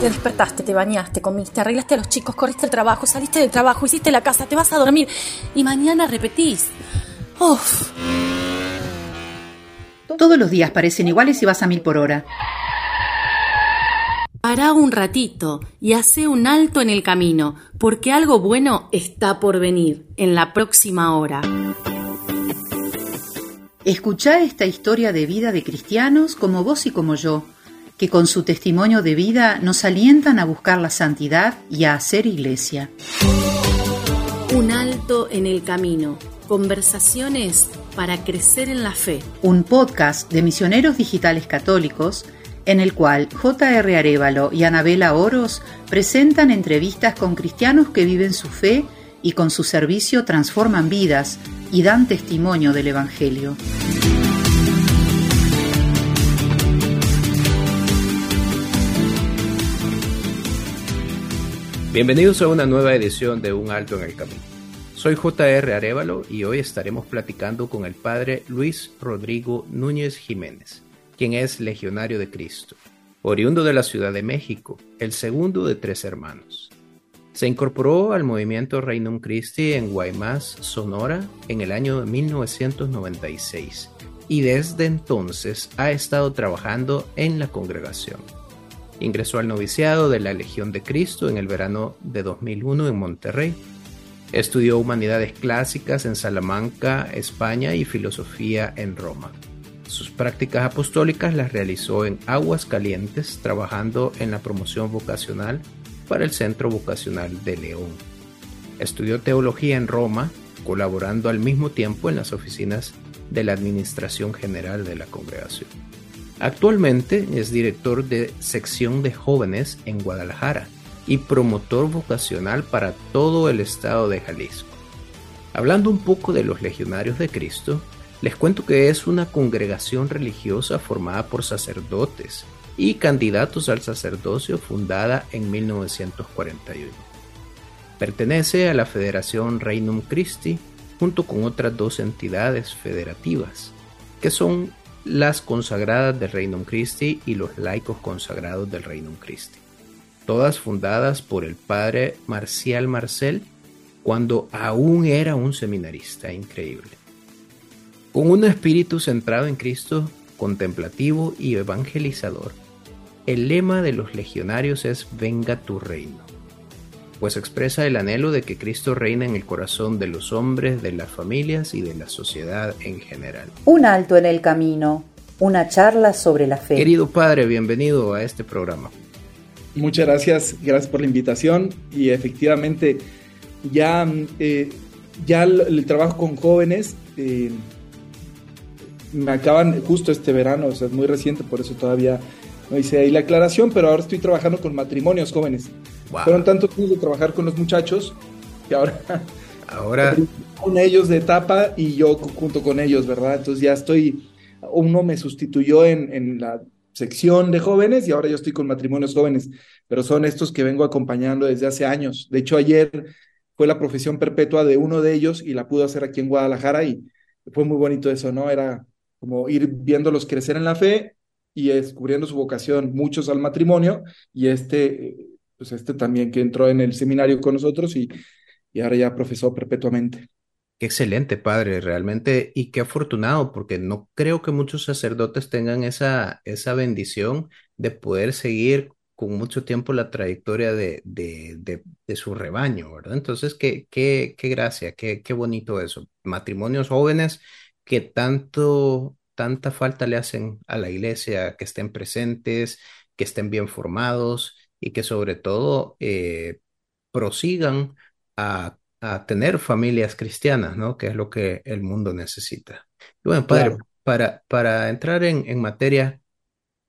Te despertaste, te bañaste, comiste, arreglaste a los chicos, corriste el trabajo, saliste del trabajo, hiciste la casa, te vas a dormir y mañana repetís. Uf. Todos los días parecen iguales y vas a mil por hora. Pará un ratito y hace un alto en el camino, porque algo bueno está por venir en la próxima hora. Escuchá esta historia de vida de cristianos como vos y como yo, que con su testimonio de vida nos alientan a buscar la santidad y a hacer iglesia. Un alto en el camino. Conversaciones para crecer en la fe. Un podcast de misioneros digitales católicos en el cual J.R. Arevalo y Anabela Oros presentan entrevistas con cristianos que viven su fe y con su servicio transforman vidas y dan testimonio del Evangelio. Bienvenidos a una nueva edición de Un Alto en el Camino. Soy JR Arevalo y hoy estaremos platicando con el padre Luis Rodrigo Núñez Jiménez, quien es legionario de Cristo, oriundo de la Ciudad de México, el segundo de tres hermanos. Se incorporó al movimiento Reinum Christi en Guaymas, Sonora, en el año de 1996 y desde entonces ha estado trabajando en la congregación. Ingresó al noviciado de la Legión de Cristo en el verano de 2001 en Monterrey. Estudió humanidades clásicas en Salamanca, España y filosofía en Roma. Sus prácticas apostólicas las realizó en Aguas Calientes, trabajando en la promoción vocacional para el Centro Vocacional de León. Estudió teología en Roma, colaborando al mismo tiempo en las oficinas de la Administración General de la Congregación. Actualmente es director de sección de jóvenes en Guadalajara y promotor vocacional para todo el estado de Jalisco. Hablando un poco de los legionarios de Cristo, les cuento que es una congregación religiosa formada por sacerdotes y candidatos al sacerdocio fundada en 1941. Pertenece a la Federación Reinum Christi junto con otras dos entidades federativas, que son las consagradas del Reinum Christi y los laicos consagrados del Reinum Christi, todas fundadas por el padre Marcial Marcel cuando aún era un seminarista increíble. Con un espíritu centrado en Cristo, contemplativo y evangelizador, el lema de los legionarios es Venga tu reino pues expresa el anhelo de que Cristo reine en el corazón de los hombres, de las familias y de la sociedad en general. Un alto en el camino, una charla sobre la fe. Querido Padre, bienvenido a este programa. Muchas gracias, gracias por la invitación y efectivamente ya, eh, ya el, trabajo con jóvenes eh, me acaban justo este verano, o sea, es muy reciente, por eso todavía no hice ahí la aclaración, pero ahora estoy trabajando con matrimonios jóvenes. Fueron tantos años de trabajar con los muchachos que ahora, ahora con ellos de etapa y yo junto con ellos, ¿verdad? Entonces ya estoy, uno me sustituyó en, en la sección de jóvenes y ahora yo estoy con matrimonios jóvenes, pero son estos que vengo acompañando desde hace años. De hecho, ayer fue la profesión perpetua de uno de ellos y la pudo hacer aquí en Guadalajara y fue muy bonito eso, ¿no? Era como ir viéndolos crecer en la fe y descubriendo su vocación, muchos al matrimonio, y este, pues este también que entró en el seminario con nosotros y, y ahora ya profesó perpetuamente. Qué excelente, padre, realmente, y qué afortunado, porque no creo que muchos sacerdotes tengan esa, esa bendición de poder seguir con mucho tiempo la trayectoria de, de, de, su rebaño, ¿verdad? Entonces, qué, qué, qué gracia, qué, qué bonito eso. Matrimonios jóvenes que tanto tanta falta le hacen a la iglesia, que estén presentes, que estén bien formados y que sobre todo eh, prosigan a, tener familias cristianas, ¿no? Que es lo que el mundo necesita. Y bueno, padre, para, para entrar en, en materia,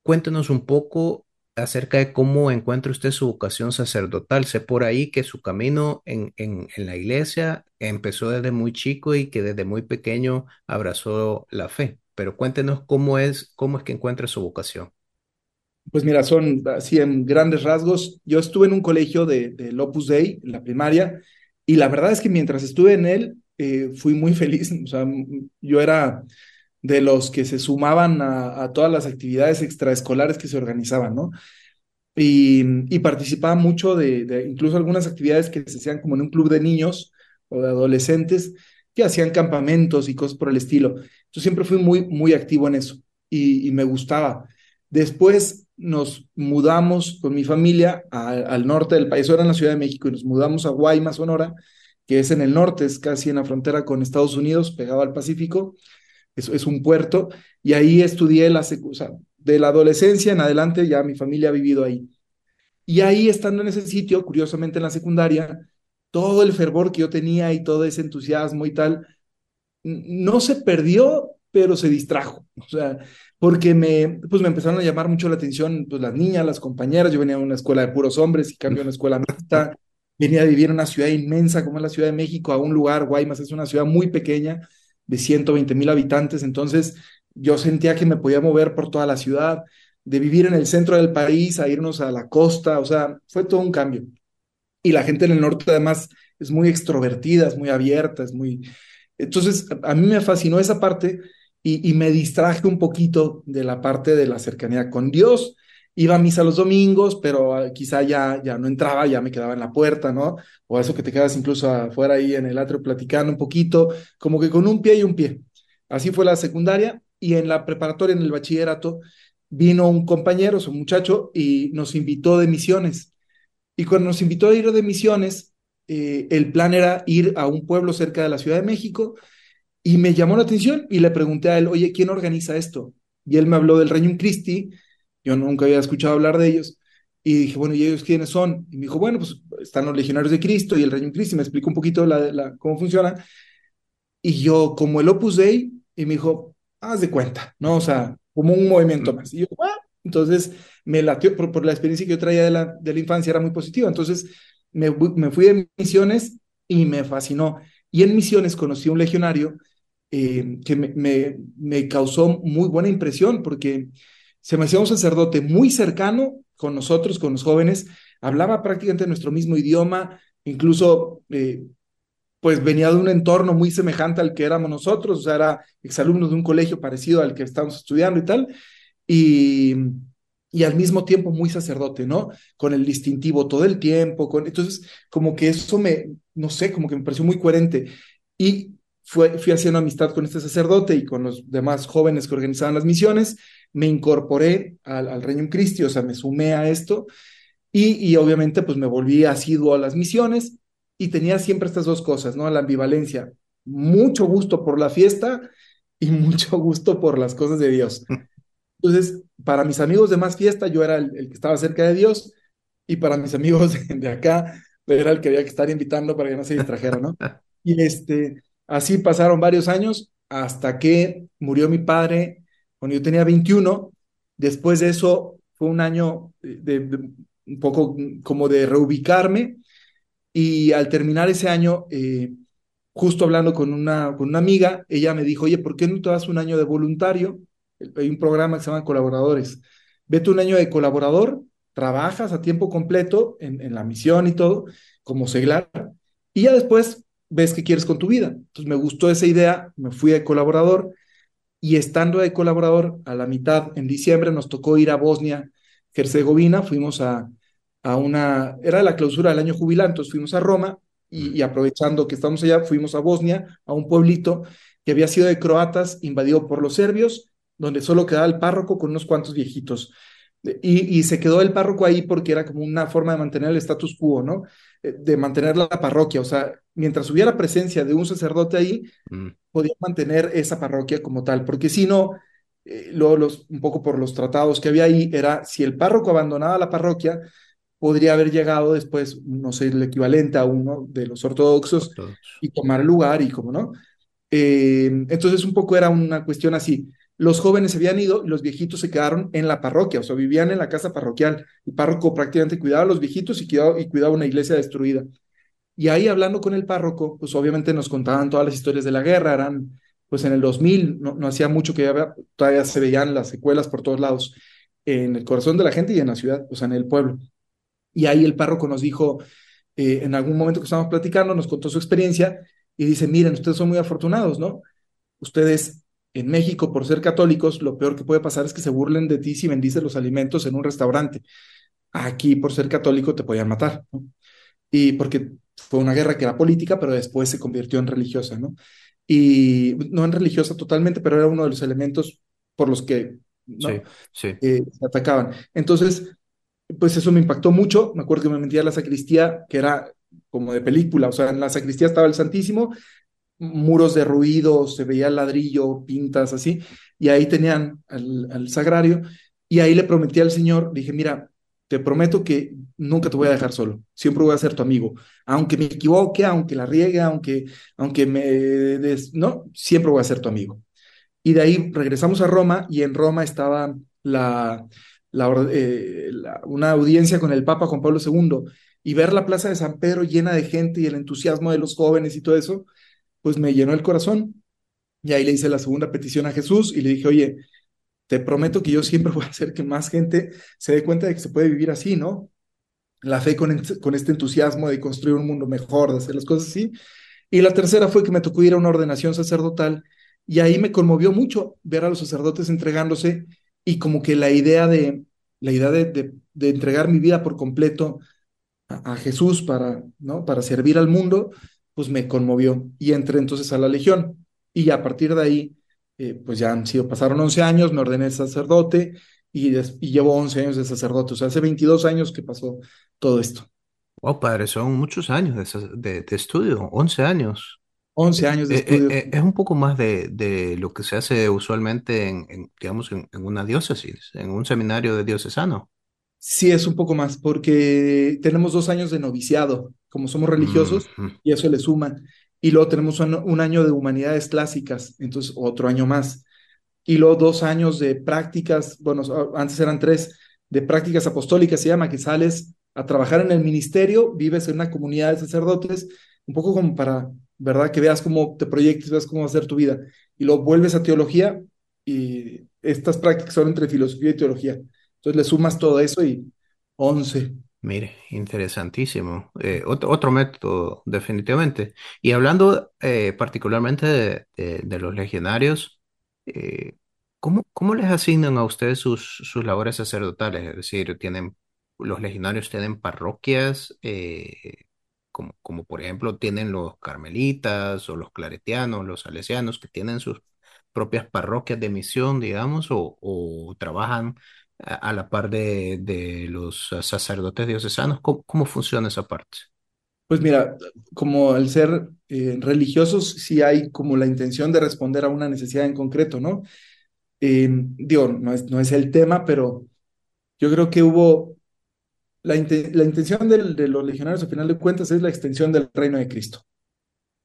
cuéntenos un poco acerca de cómo encuentra usted su vocación sacerdotal. Sé por ahí que su camino en, en, en, la iglesia empezó desde muy chico y que desde muy pequeño abrazó la fe pero cuéntenos cómo es, cómo es que encuentra su vocación. Pues mira, son así en grandes rasgos. Yo estuve en un colegio de, de Opus Dei, en la primaria, y la verdad es que mientras estuve en él, eh, fui muy feliz. O sea, yo era de los que se sumaban a, a, todas las actividades extraescolares que se organizaban, ¿no? y, participaba mucho de, de, incluso algunas actividades que se hacían como en un club de niños o de adolescentes que hacían campamentos y cosas por el estilo. Yo siempre fui muy, muy activo en eso y, y me gustaba. Después nos mudamos con mi familia al norte del país, ahora en la Ciudad de México, y nos mudamos a Guaymas, Sonora, que es en el norte, es casi en la frontera con Estados Unidos, pegado al Pacífico, es, un puerto, y ahí estudié la, o sea, de la adolescencia en adelante, ya mi familia ha vivido ahí. Y ahí, estando en ese sitio, curiosamente en la secundaria, todo el fervor que yo tenía y todo ese entusiasmo y tal, no se perdió, pero se distrajo. O sea, porque me, pues me empezaron a llamar mucho la atención pues, las niñas, las compañeras. Yo venía de una escuela de puros hombres y cambio a una escuela mixta. Venía a vivir en una ciudad inmensa como es la Ciudad de México, a un lugar, Guaymas es una ciudad muy pequeña, de 120 mil habitantes. Entonces, yo sentía que me podía mover por toda la ciudad, de vivir en el centro del país a irnos a la costa. O sea, fue todo un cambio. Y la gente en el norte, además, es muy extrovertida, es muy abierta, es muy. Entonces, a mí me fascinó esa parte y, me distraje un poquito de la parte de la cercanía con Dios. Iba a misa los domingos, pero ah, quizá ya, ya no entraba, ya me quedaba en la puerta, ¿no? O eso que te quedas incluso afuera ahí en el atrio platicando un poquito, como que con un pie y un pie. Así fue la secundaria y en la preparatoria, en el bachillerato, vino un compañero, su muchacho, y nos invitó de misiones. Y cuando nos invitó a ir de misiones, eh, el plan era ir a un pueblo cerca de la Ciudad de México y me llamó la atención y le pregunté a él, oye, ¿quién organiza esto? Y él me habló del Reino Christi, yo nunca había escuchado hablar de ellos. Y dije, bueno, ¿y ellos quiénes son? Y me dijo, bueno, pues están los legionarios de Cristo y el Reino Christi. Me explicó un poquito la, la, cómo funciona. Y yo, como el Opus Dei, y me dijo, haz de cuenta, ¿no? O sea, como un movimiento más. Y yo, ah", entonces me latió, por, por, la experiencia que yo traía de la, de la infancia, era muy positiva. Entonces me, me fui de misiones y me fascinó. Y en misiones conocí a un legionario eh, que me, causó muy buena impresión porque se me hacía un sacerdote muy cercano con nosotros, con los jóvenes, hablaba prácticamente nuestro mismo idioma, incluso eh, pues venía de un entorno muy semejante al que éramos nosotros, o sea, era exalumno de un colegio parecido al que estábamos estudiando y tal, y, y al mismo tiempo muy sacerdote, ¿no? Con el distintivo todo el tiempo, con, entonces como que eso me, no sé, como que me pareció muy coherente. Y fui haciendo amistad con este sacerdote y con los demás jóvenes que organizaban las misiones, me incorporé al, al Reino Christi, o sea, me sumé a esto y, y, obviamente pues me volví asiduo a las misiones y tenía siempre estas dos cosas, ¿no? La ambivalencia, mucho gusto por la fiesta y mucho gusto por las cosas de Dios. Entonces, para mis amigos de más fiesta, yo era el, que estaba cerca de Dios y para mis amigos de, de acá, era el que había que estar invitando para que no se distrajera, ¿no? Y este, Así pasaron varios años hasta que murió mi padre cuando yo tenía 21. Después de eso fue un año de, un poco como de reubicarme y al terminar ese año, eh, justo hablando con una, con una amiga, ella me dijo, oye, ¿por qué no te das un año de voluntario? Hay un programa que se llama Colaboradores. Vete un año de colaborador, trabajas a tiempo completo en, en la misión y todo, como seglar, y ya después ves qué quieres con tu vida. Entonces me gustó esa idea, me fui de colaborador y estando de colaborador a la mitad, en diciembre, nos tocó ir a Bosnia, Herzegovina, fuimos a, a una, era la clausura del año entonces fuimos a Roma y, aprovechando que estamos allá, fuimos a Bosnia, a un pueblito que había sido de croatas, invadido por los serbios, donde solo quedaba el párroco con unos cuantos viejitos. Y, y, se quedó el párroco ahí porque era como una forma de mantener el status quo, ¿no? Eh, de mantener la parroquia, o sea, mientras hubiera presencia de un sacerdote ahí, mm. podía mantener esa parroquia como tal, porque si no, eh, los, un poco por los tratados que había ahí, era si el párroco abandonaba la parroquia, podría haber llegado después, no sé, el equivalente a uno de los ortodoxos y tomar el lugar y como no. Eh, entonces un poco era una cuestión así los jóvenes se habían ido y los viejitos se quedaron en la parroquia, o sea, vivían en la casa parroquial. El párroco prácticamente cuidaba a los viejitos y cuidaba, y cuidaba una iglesia destruida. Y ahí hablando con el párroco, pues obviamente nos contaban todas las historias de la guerra, eran pues en el 2000, no, hacía mucho que todavía se veían las secuelas por todos lados, en el corazón de la gente y en la ciudad, o sea, en el pueblo. Y ahí el párroco nos dijo, eh, en algún momento que estábamos platicando, nos contó su experiencia y dice, miren, ustedes son muy afortunados, ¿no? Ustedes en México, por ser católicos, lo peor que puede pasar es que se burlen de ti si bendices los alimentos en un restaurante. aquí por ser católico te podían matar, ¿no? Y porque fue una guerra que era política, pero después se convirtió en religiosa, ¿no? Y no en religiosa totalmente, pero era uno de los elementos por los que ¿no? Sí, sí. Eh, se atacaban. Entonces, pues eso me impactó mucho. Me acuerdo que me metí a la sacristía, que era como de película, o sea, en la sacristía estaba el Santísimo, muros de ruido, se veía ladrillo, pintas así, y ahí tenían al, sagrario, y ahí le prometí al Señor, dije, mira, te prometo que nunca te voy a dejar solo, siempre voy a ser tu amigo, aunque me equivoque, aunque la riegue, aunque, aunque me des, no, siempre voy a ser tu amigo. Y de ahí regresamos a Roma y en Roma estaba la, eh, una audiencia con el Papa Juan Pablo II y ver la Plaza de San Pedro llena de gente y el entusiasmo de los jóvenes y todo eso, pues me llenó el corazón. Y ahí le hice la segunda petición a Jesús y le dije, oye, te prometo que yo siempre voy a hacer que más gente se dé cuenta de que se puede vivir así, ¿no? La fe con, con este entusiasmo de construir un mundo mejor, de hacer las cosas así. Y la tercera fue que me tocó ir a una ordenación sacerdotal y ahí me conmovió mucho ver a los sacerdotes entregándose y como que la idea de, la idea de, de, entregar mi vida por completo a, a, Jesús para, ¿no? para servir al mundo, pues me conmovió y entré entonces a la Legión. Y a partir de ahí, eh, pues ya han sido, pasaron 11 años, me ordené sacerdote y, y, llevo 11 años de sacerdote. O sea, hace 22 años que pasó todo esto. Oh, padre, son muchos años de, de, de estudio, 11 años. 11 años de estudio. Eh, eh, es un poco más de, de, lo que se hace usualmente en, en digamos, en, en, una diócesis, en un seminario de diocesano. Sí, es un poco más, porque tenemos dos años de noviciado, como somos religiosos, mm -hmm. y eso le suma. Y luego tenemos un, un, año de humanidades clásicas, entonces otro año más. Y luego dos años de prácticas, bueno, antes eran tres, de prácticas apostólicas se llama, que sales a trabajar en el ministerio, vives en una comunidad de sacerdotes, un poco como para ¿verdad? Que veas cómo te proyectes, veas cómo va a ser tu vida. Y luego vuelves a teología y estas prácticas son entre filosofía y teología. Entonces le sumas todo eso y 11. Mire, interesantísimo. Eh, otro, otro, método, definitivamente. Y hablando eh, particularmente de, los legionarios, eh, ¿cómo, ¿cómo, les asignan a ustedes sus, sus labores sacerdotales? Es decir, tienen, los legionarios tienen parroquias, como, como por ejemplo tienen los carmelitas o los claretianos, los salesianos, que tienen sus propias parroquias de misión, digamos, o trabajan a, la par de, de los sacerdotes diocesanos. ¿Cómo, ¿Cómo, funciona esa parte? Pues mira, como al ser eh, religiosos, sí hay como la intención de responder a una necesidad en concreto, ¿no? Eh, no es, no es el tema, pero yo creo que hubo la, la intención de, los legionarios, al final de cuentas, es la extensión del reino de Cristo.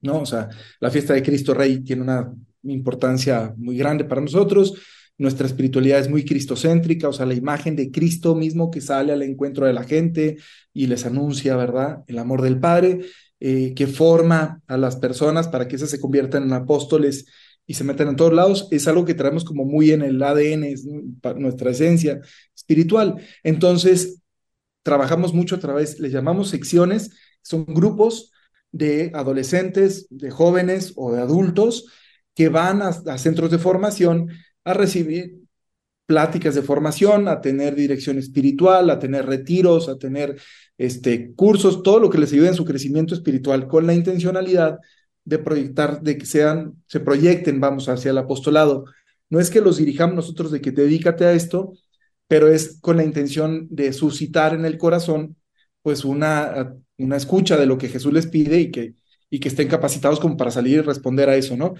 ¿no? O sea, la fiesta de Cristo Rey tiene una importancia muy grande para nosotros. Nuestra espiritualidad es muy cristocéntrica, o sea, la imagen de Cristo mismo que sale al encuentro de la gente y les anuncia, ¿verdad?, el amor del Padre, eh, que forma a las personas para que esas se conviertan en apóstoles y se metan en todos lados, es algo que traemos como muy en el ADN, es nuestra esencia espiritual. Entonces, trabajamos mucho a través, les llamamos secciones, son grupos de adolescentes, de jóvenes o de adultos que van a, a, centros de formación a recibir pláticas de formación, a tener dirección espiritual, a tener retiros, a tener este, cursos, todo lo que les ayude en su crecimiento espiritual con la intencionalidad de proyectar, de que sean, se proyecten, vamos, hacia el apostolado. No es que los dirijamos nosotros de que dedícate a esto, pero es con la intención de suscitar en el corazón pues una, una escucha de lo que Jesús les pide y que, y que estén capacitados como para salir y responder a eso, ¿no?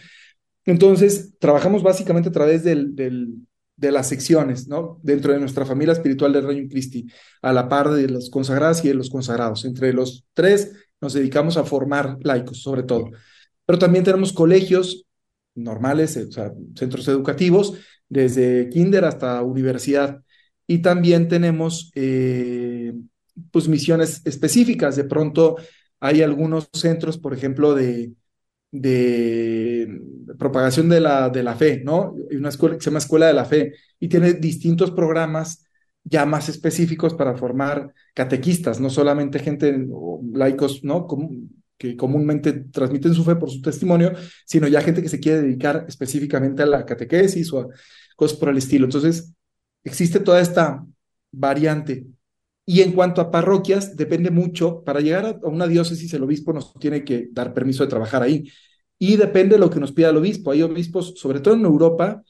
Entonces, trabajamos básicamente a través de las secciones, ¿no? Dentro de nuestra familia espiritual del Reino Christi, a la par de los consagrados y de los consagrados. Entre los tres nos dedicamos a formar laicos, sobre todo. Pero también tenemos colegios normales, o sea, centros educativos, desde kinder hasta universidad y también tenemos eh, pues misiones específicas. De pronto hay algunos centros, por ejemplo, de, de propagación de la, de la fe, ¿no? Hay una escuela que se llama Escuela de la Fe y tiene distintos programas ya más específicos para formar catequistas, no solamente gente, laicos, ¿no? Que comúnmente transmiten su fe por su testimonio, sino ya gente que se quiere dedicar específicamente a la catequesis o a cosas por el estilo. Entonces, existe toda esta variante Y en cuanto a parroquias, depende mucho. Para llegar a una diócesis, el obispo nos tiene que dar permiso de trabajar ahí. Y depende de lo que nos pida el obispo. Hay obispos, sobre todo en Europa,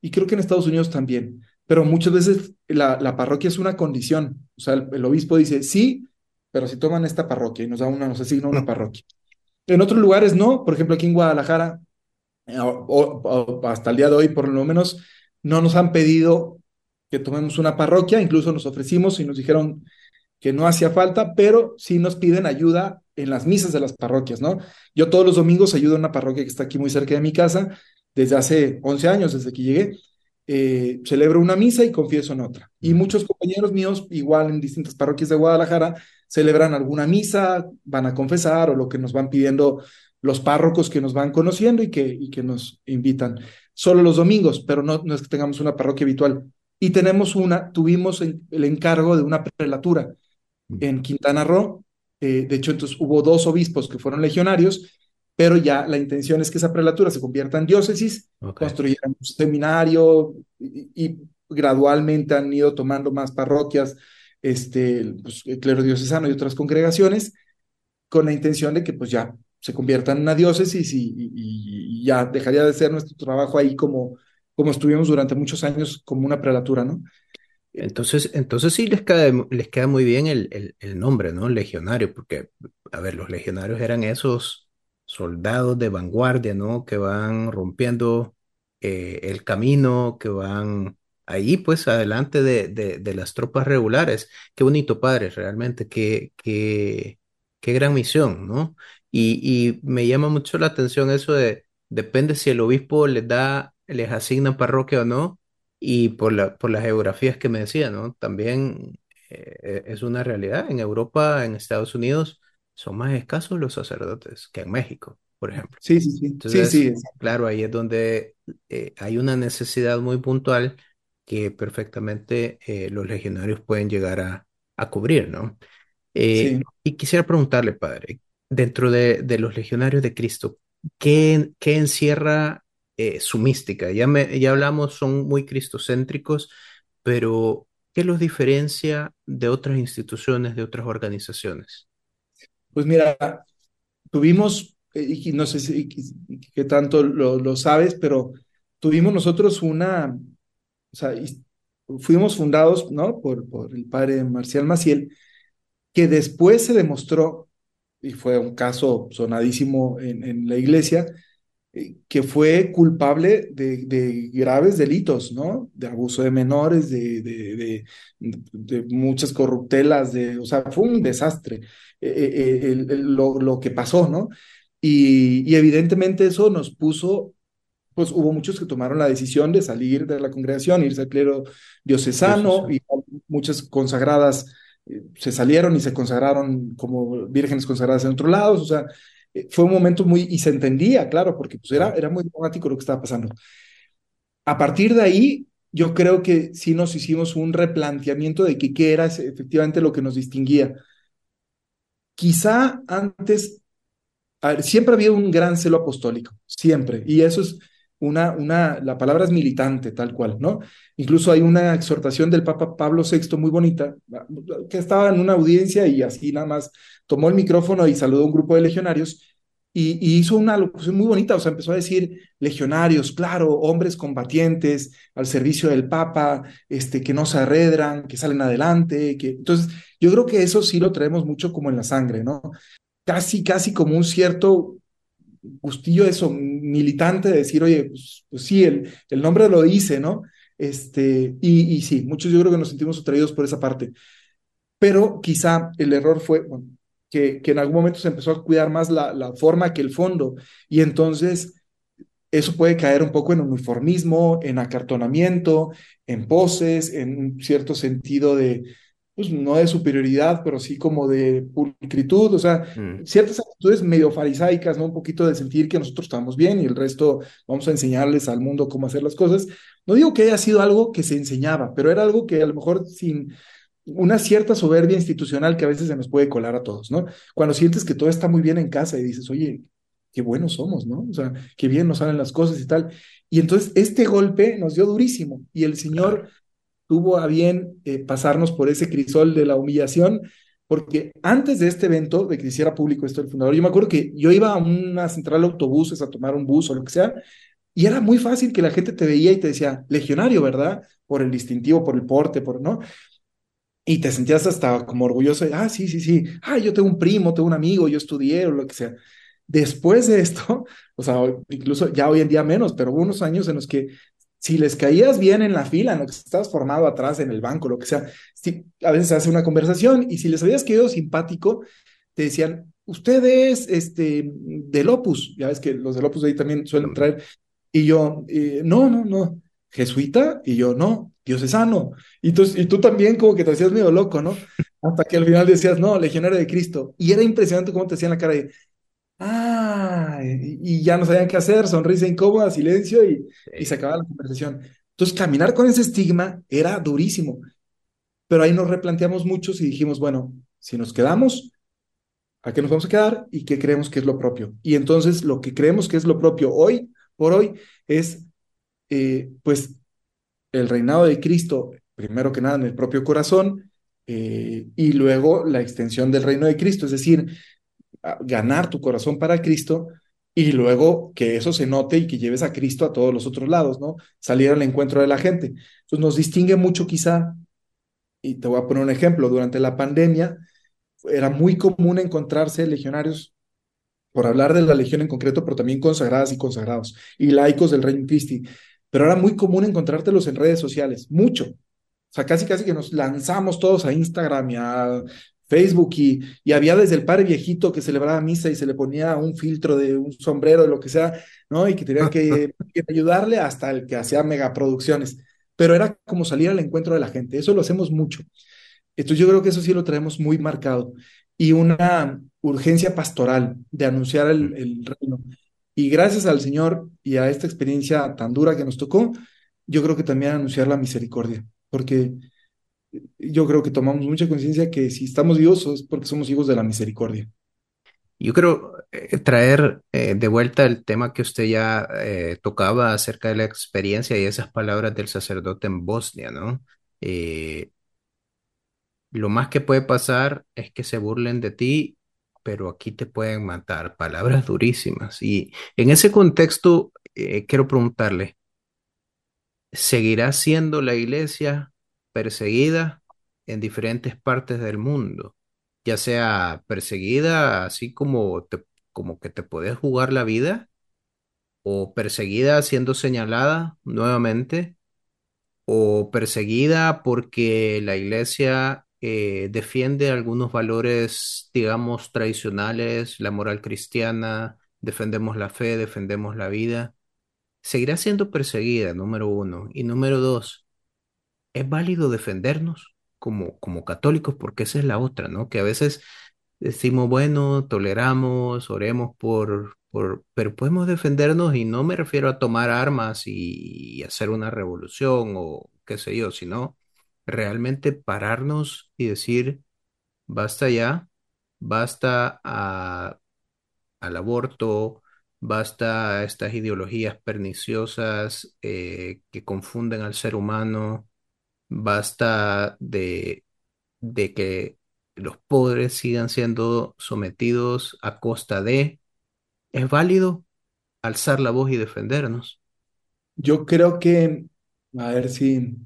y creo que en Estados Unidos también, pero muchas veces la, la parroquia es una condición. O sea, el, el, obispo dice, sí, pero si toman esta parroquia y nos da una, nos asigna una parroquia. En otros lugares no, por ejemplo aquí en Guadalajara, o, o, o hasta el día de hoy por lo menos, no nos han pedido que tomemos una parroquia, incluso nos ofrecimos y nos dijeron que no hacía falta, pero sí nos piden ayuda en las misas de las parroquias, ¿no? Yo todos los domingos ayudo a una parroquia que está aquí muy cerca de mi casa, desde hace 11 años, desde que llegué, eh, celebro una misa y confieso en otra. Y muchos compañeros míos, igual en distintas parroquias de Guadalajara, celebran alguna misa, van a confesar o lo que nos van pidiendo los párrocos que nos van conociendo y que, y que nos invitan. Solo los domingos, pero no, no es que tengamos una parroquia habitual. Y tenemos una, tuvimos el encargo de una prelatura en Quintana Roo. Eh, de hecho, entonces hubo dos obispos que fueron legionarios, pero ya la intención es que esa prelatura se convierta en diócesis, okay. construyeran un seminario y, y, gradualmente han ido tomando más parroquias, este, pues, el clero diocesano y otras congregaciones, con la intención de que pues ya se convierta en una diócesis y, y, y ya dejaría de ser nuestro trabajo ahí como, como estuvimos durante muchos años como una prelatura, ¿no? Entonces, entonces sí les queda, les queda muy bien el, el, nombre, ¿no? Legionario, porque, a ver, los legionarios eran esos soldados de vanguardia, ¿no? Que van rompiendo eh, el camino, que van ahí, pues, adelante de, de, de, las tropas regulares. Qué bonito, padre, realmente, qué, qué, qué gran misión, ¿no? Y, y me llama mucho la atención eso de, depende si el obispo les da, les asigna parroquia o no y por la, por las geografías que me decía, ¿no? También eh, es una realidad. En Europa, en Estados Unidos, son más escasos los sacerdotes que en México, por ejemplo. Sí, sí, sí. Entonces, sí, sí. claro, ahí es donde eh, hay una necesidad muy puntual que perfectamente eh, los legionarios pueden llegar a, a cubrir, ¿no? Sí. Y quisiera preguntarle, padre, dentro de, de los legionarios de Cristo, ¿qué, qué encierra eh, su mística. Ya, me, ya hablamos, son muy cristocéntricos, pero ¿qué los diferencia de otras instituciones, de otras organizaciones? Pues mira, tuvimos, y no sé si qué tanto lo, lo, sabes, pero tuvimos nosotros una, o sea, fuimos fundados, ¿no? Por, por el padre Marcial Maciel, que después se demostró, y fue un caso sonadísimo en, en la iglesia, que fue culpable de, de, graves delitos, ¿no? De abuso de menores, de, de, de muchas corruptelas, de, o sea, fue un desastre eh, eh, el, el, lo, lo, que pasó, ¿no? Y, y, evidentemente eso nos puso, pues hubo muchos que tomaron la decisión de salir de la congregación, irse al clero diocesano, y muchas consagradas eh, se salieron y se consagraron como vírgenes consagradas en otros lados, o sea, fue un momento muy, y se entendía, claro, porque pues era, era muy dramático lo que estaba pasando. A partir de ahí, yo creo que sí nos hicimos un replanteamiento de que, qué era efectivamente lo que nos distinguía. Quizá antes, ver, siempre había un gran celo apostólico, siempre, y eso es una, una, la palabra es militante, tal cual, ¿no? Incluso hay una exhortación del Papa Pablo VI muy bonita, que estaba en una audiencia y así nada más tomó el micrófono y saludó a un grupo de legionarios y, hizo una locución muy bonita, o sea, empezó a decir legionarios, claro, hombres combatientes al servicio del Papa, este, que no se arredran, que salen adelante, que entonces yo creo que eso sí lo traemos mucho como en la sangre, ¿no? Casi, casi como un cierto gustillo eso, militante de decir, oye, pues, pues sí, el, el, nombre lo dice, ¿no? Este, y, y, sí, muchos yo creo que nos sentimos atraídos por esa parte. Pero quizá el error fue bueno, que, que, en algún momento se empezó a cuidar más la, la, forma que el fondo. Y entonces eso puede caer un poco en uniformismo, en acartonamiento, en poses, en un cierto sentido de, pues no de superioridad, pero sí como de pulcritud, o sea, mm. ciertas actitudes medio farisaicas, ¿no? Un poquito de sentir que nosotros estamos bien y el resto vamos a enseñarles al mundo cómo hacer las cosas. No digo que haya sido algo que se enseñaba, pero era algo que a lo mejor sin una cierta soberbia institucional que a veces se nos puede colar a todos, ¿no? Cuando sientes que todo está muy bien en casa y dices, oye, qué buenos somos, ¿no? O sea, qué bien nos salen las cosas y tal. Y entonces este golpe nos dio durísimo y el Señor tuvo a bien eh, pasarnos por ese crisol de la humillación, porque antes de este evento, de que hiciera público esto del fundador, yo me acuerdo que yo iba a una central de autobuses a tomar un bus o lo que sea, y era muy fácil que la gente te veía y te decía, legionario, ¿verdad? Por el distintivo, por el porte, por, ¿no? Y te sentías hasta como orgulloso de, ah, sí, sí, sí, ah, yo tengo un primo, tengo un amigo, yo estudié o lo que sea. Después de esto, o sea, incluso ya hoy en día menos, pero hubo unos años en los que si les caías bien en la fila, en lo que estabas formado atrás en el banco, lo que sea, si, a veces se hace una conversación y si les habías quedado simpático, te decían, usted es este, del Opus, ya ves que los del Opus ahí también suelen traer, y yo, eh, no, no, no, jesuita, y yo, no, diocesano, y tú, y tú también como que te hacías medio loco, ¿no? Hasta que al final decías, no, legionario de Cristo, y era impresionante cómo te hacían la cara de, ah, y, ya no sabían qué hacer, sonrisa incómoda, silencio, y, y se acababa la conversación. Entonces, caminar con ese estigma era durísimo, pero ahí nos replanteamos muchos y dijimos, bueno, si nos quedamos, ¿a qué nos vamos a quedar? ¿Y qué creemos que es lo propio? Y entonces, lo que creemos que es lo propio hoy por hoy es, eh, pues, el reinado de Cristo, primero que nada en el propio corazón, eh, y luego la extensión del reino de Cristo, es decir, ganar tu corazón para Cristo y luego que eso se note y que lleves a Cristo a todos los otros lados, ¿no? Salir al encuentro de la gente. Entonces nos distingue mucho quizá, y te voy a poner un ejemplo, durante la pandemia era muy común encontrarse legionarios por hablar de la legión en concreto, pero también consagradas y consagrados, y laicos del Reino Christi. Pero era muy común encontrártelos en redes sociales, mucho. O sea, casi casi que nos lanzamos todos a Instagram y a Facebook y, y había desde el padre viejito que celebraba misa y se le ponía un filtro de un sombrero, de lo que sea, ¿no? Y que tenía que, que ayudarle hasta el que hacía megaproducciones. Pero era como salir al encuentro de la gente. Eso lo hacemos mucho. Entonces yo creo que eso sí lo traemos muy marcado. Y una, urgencia pastoral de anunciar el, reino. Y gracias al Señor y a esta experiencia tan dura que nos tocó, yo creo que también anunciar la misericordia, porque yo creo que tomamos mucha conciencia que si estamos vivos es porque somos hijos de la misericordia. Yo creo eh, traer eh, de vuelta el tema que usted ya eh, tocaba acerca de la experiencia y esas palabras del sacerdote en Bosnia, ¿no? lo más que puede pasar es que se burlen de ti pero aquí te pueden matar, palabras durísimas. Y en ese contexto, eh, quiero preguntarle, ¿seguirá siendo la iglesia perseguida en diferentes partes del mundo? Ya sea perseguida así como, te, como que te puedes jugar la vida, o perseguida siendo señalada nuevamente, o perseguida porque la iglesia eh, defiende algunos valores, digamos, tradicionales, la moral cristiana, defendemos la fe, defendemos la vida, seguirá siendo perseguida, número uno. Y número dos, ¿es válido defendernos como, como católicos? Porque esa es la otra, ¿no? Que a veces decimos, bueno, toleramos, oremos por, por, pero podemos defendernos y no me refiero a tomar armas y hacer una revolución o qué sé yo, sino realmente pararnos y decir, basta ya, basta al aborto, basta a estas ideologías perniciosas eh, que confunden al ser humano, basta de, de que los pobres sigan siendo sometidos a costa de... ¿Es válido alzar la voz y defendernos? Yo creo que, a ver si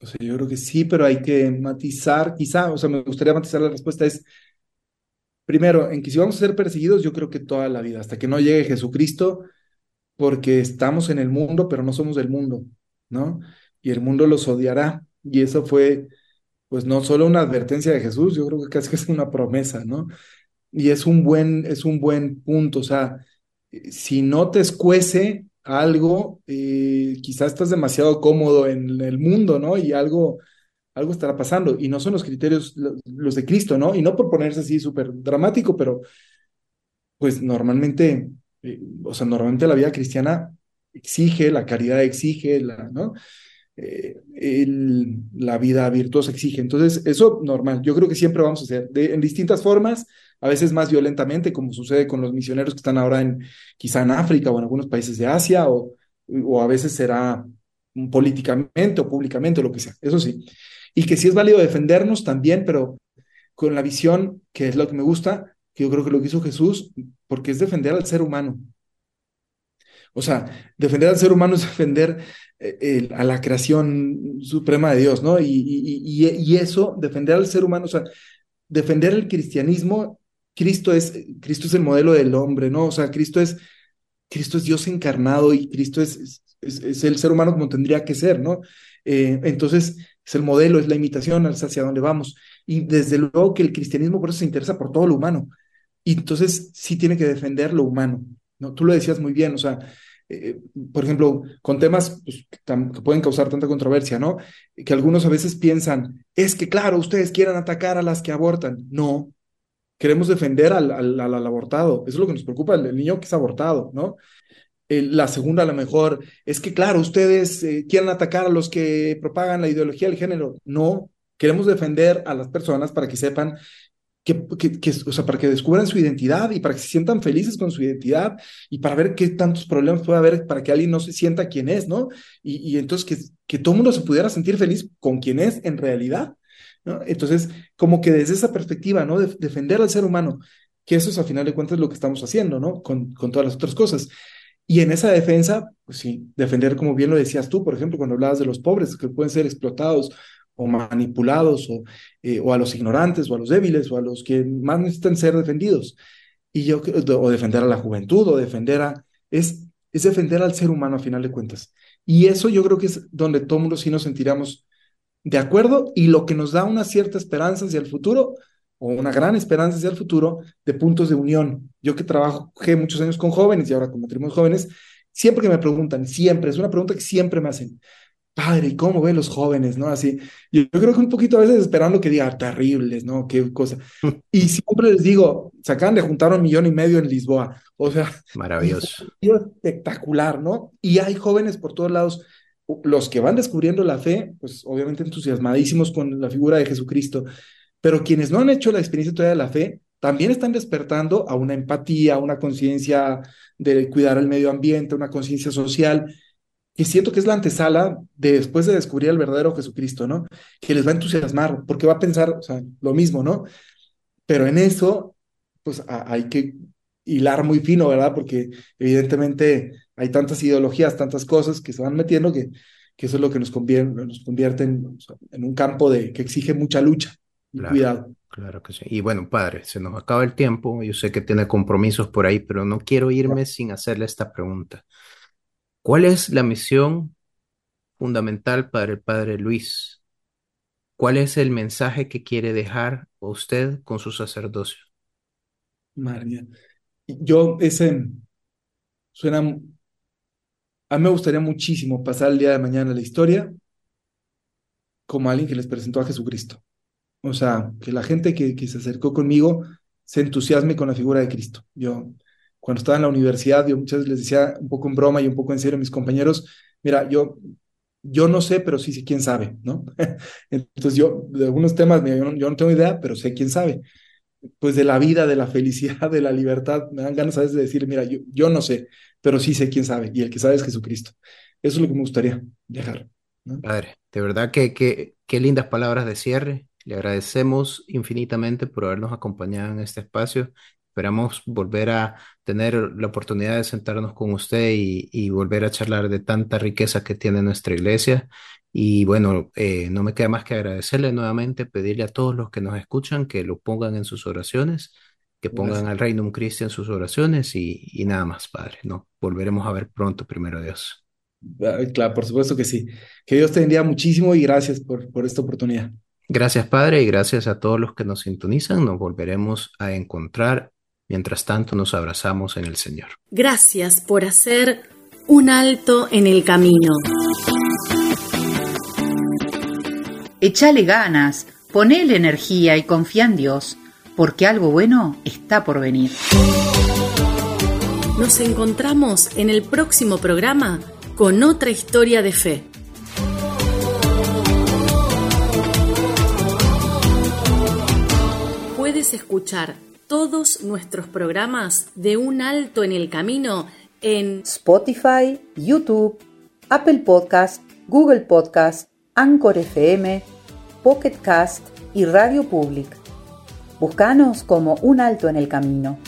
o sea, yo creo que sí, pero hay que matizar, quizá, o sea, me gustaría matizar la respuesta es, primero, en que si vamos a ser perseguidos, yo creo que toda la vida, hasta que no llegue Jesucristo, porque estamos en el mundo, pero no somos del mundo, ¿no? Y el mundo los odiará. Y eso fue, pues, no solo una advertencia de Jesús, yo creo que casi es una promesa, ¿no? Y es un buen, es un buen punto, o sea, si no te escuece, algo, eh, quizás estás demasiado cómodo en el mundo, ¿no? Y algo, algo estará pasando. Y no son los criterios los, de Cristo, ¿no? Y no por ponerse así súper dramático, pero pues normalmente, eh, o sea, normalmente la vida cristiana exige, la caridad exige, la, ¿no? Eh, la vida virtuosa exige. Entonces, eso normal. Yo creo que siempre vamos a hacer, de, en distintas formas, a veces más violentamente, como sucede con los misioneros que están ahora en, quizá en África o en algunos países de Asia, o, o a veces será políticamente o públicamente, o lo que sea, eso sí. Y que sí es válido defendernos también, pero con la visión, que es lo que me gusta, que yo creo que lo que hizo Jesús, porque es defender al ser humano. O sea, defender al ser humano es defender eh, a la creación suprema de Dios, ¿no? Y, y, y, eso, defender al ser humano, o sea, defender el cristianismo, Cristo es, Cristo es el modelo del hombre, ¿no? O sea, Cristo es, Cristo es Dios encarnado y Cristo es, es, el ser humano como tendría que ser, ¿no? Eh, entonces, es el modelo, es la imitación, hacia dónde vamos. Y desde luego que el cristianismo por eso se interesa por todo lo humano. Y entonces sí tiene que defender lo humano, ¿no? Tú lo decías muy bien, o sea, eh, por ejemplo, con temas pues, que, pueden causar tanta controversia, ¿no? Que algunos a veces piensan, es que claro, ustedes quieren atacar a las que abortan. No, queremos defender al, al, al abortado. Eso es lo que nos preocupa, el, niño que es abortado, ¿no? la segunda, a lo mejor, es que claro, ustedes eh, quieren atacar a los que propagan la ideología del género. No, queremos defender a las personas para que sepan que, o sea, para que descubran su identidad y para que se sientan felices con su identidad y para ver qué tantos problemas puede haber para que alguien no se sienta quien es, ¿no? Y, entonces que, que todo el mundo se pudiera sentir feliz con quien es en realidad, ¿no? Entonces, como que desde esa perspectiva, ¿no? De, defender al ser humano, que eso es a final de cuentas lo que estamos haciendo, ¿no? Con, con todas las otras cosas. Y en esa defensa, pues sí, defender, como bien lo decías tú, por ejemplo, cuando hablabas de los pobres que pueden ser explotados o manipulados, o, eh, o, a los ignorantes, o a los débiles, o a los que más necesitan ser defendidos. Y yo, o defender a la juventud, o defender a, es, es defender al ser humano a final de cuentas. Y eso yo creo que es donde todo mundo sí nos sentiremos de acuerdo y lo que nos da una cierta esperanza hacia el futuro, o una gran esperanza hacia el futuro, de puntos de unión. Yo que trabajé muchos años con jóvenes y ahora con matrimonios jóvenes, siempre que me preguntan, siempre, es una pregunta que siempre me hacen, padre, ¿y cómo ven los jóvenes, no? Así, yo, creo que un poquito a veces esperando que diga, terribles, ¿no? Qué cosa. Y siempre les digo, se acaban de juntar un millón y medio en Lisboa, o sea. Maravilloso. Espectacular, ¿no? Y hay jóvenes por todos lados, los que van descubriendo la fe, pues obviamente entusiasmadísimos con la figura de Jesucristo, pero quienes no han hecho la experiencia todavía de la fe, también están despertando a una empatía, a una conciencia de cuidar el medio ambiente, una conciencia social, y siento que es la antesala de después de descubrir al verdadero Jesucristo, ¿no? Que les va a entusiasmar, porque va a pensar, o sea, lo mismo, ¿no? Pero en eso, pues hay que hilar muy fino, ¿verdad? Porque evidentemente hay tantas ideologías, tantas cosas que se van metiendo que, que eso es lo que nos convierte, nos convierte en, en, un campo de, que exige mucha lucha y cuidado. Claro que sí. Y bueno, padre, se nos acaba el tiempo. Yo sé que tiene compromisos por ahí, pero no quiero irme sin hacerle esta pregunta. ¿Cuál es la misión fundamental para el Padre Luis? ¿Cuál es el mensaje que quiere dejar usted con su sacerdocio? María, yo ese suena, a mí me gustaría muchísimo pasar el día de mañana la historia como alguien que les presentó a Jesucristo. O sea, que la gente que, se acercó conmigo se entusiasme con la figura de Cristo. Yo, cuando estaba en la universidad, yo muchas veces les decía un poco en broma y un poco en serio a mis compañeros, mira, yo, yo no sé, pero sí sé quién sabe, ¿no? Entonces yo, de algunos temas, yo no, yo no tengo idea, pero sé quién sabe. Pues de la vida, de la felicidad, de la libertad, me dan ganas a veces de decir, mira, yo, yo no sé, pero sí sé quién sabe, y el que sabe es Jesucristo. Eso es lo que me gustaría dejar. Padre, de verdad que, que qué lindas palabras de cierre. Le agradecemos infinitamente por habernos acompañado en este espacio Esperamos volver a tener la oportunidad de sentarnos con usted y, volver a charlar de tanta riqueza que tiene nuestra iglesia. Y bueno, eh, no me queda más que agradecerle nuevamente, pedirle a todos los que nos escuchan que lo pongan en sus oraciones, que pongan al Reino un Cristo en sus oraciones y, nada más, Padre. No, volveremos a ver pronto, primero Dios. Claro, por supuesto que sí. Que Dios te bendiga muchísimo y gracias por, por esta oportunidad. Gracias, Padre, y gracias a todos los que nos sintonizan. Nos volveremos a encontrar Mientras tanto nos abrazamos en el Señor. Gracias por hacer un alto en el camino. Echale ganas, ponele energía y confía en Dios, porque algo bueno está por venir. Nos encontramos en el próximo programa con otra historia de fe. Puedes escuchar todos nuestros programas de Un Alto en el Camino en Spotify, YouTube, Apple Podcast Google Podcast, Anchor FM, Pocket Cast y Radio Public. Búscanos como Un Alto en el Camino.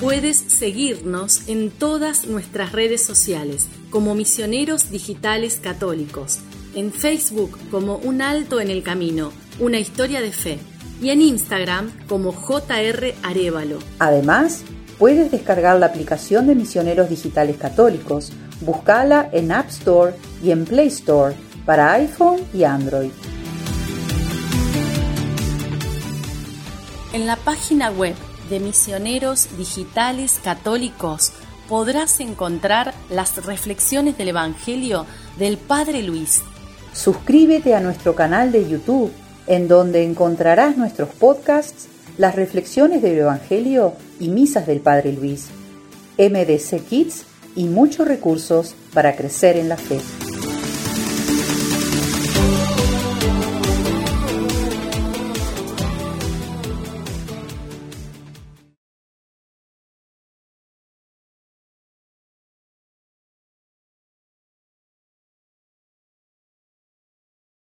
Puedes seguirnos en todas nuestras redes sociales como Misioneros Digitales Católicos, en Facebook como Un Alto en el Camino, una historia de fe, y en Instagram como JR Arevalo. Además, puedes descargar la aplicación de Misioneros Digitales Católicos, buscala en App Store y en Play Store para iPhone y Android. En la página web de Misioneros Digitales Católicos podrás encontrar las reflexiones del Evangelio del Padre Luis. Suscríbete a nuestro canal de YouTube, en donde encontrarás nuestros podcasts, las reflexiones del Evangelio y misas del Padre Luis, MDC Kids y muchos recursos para crecer en la fe.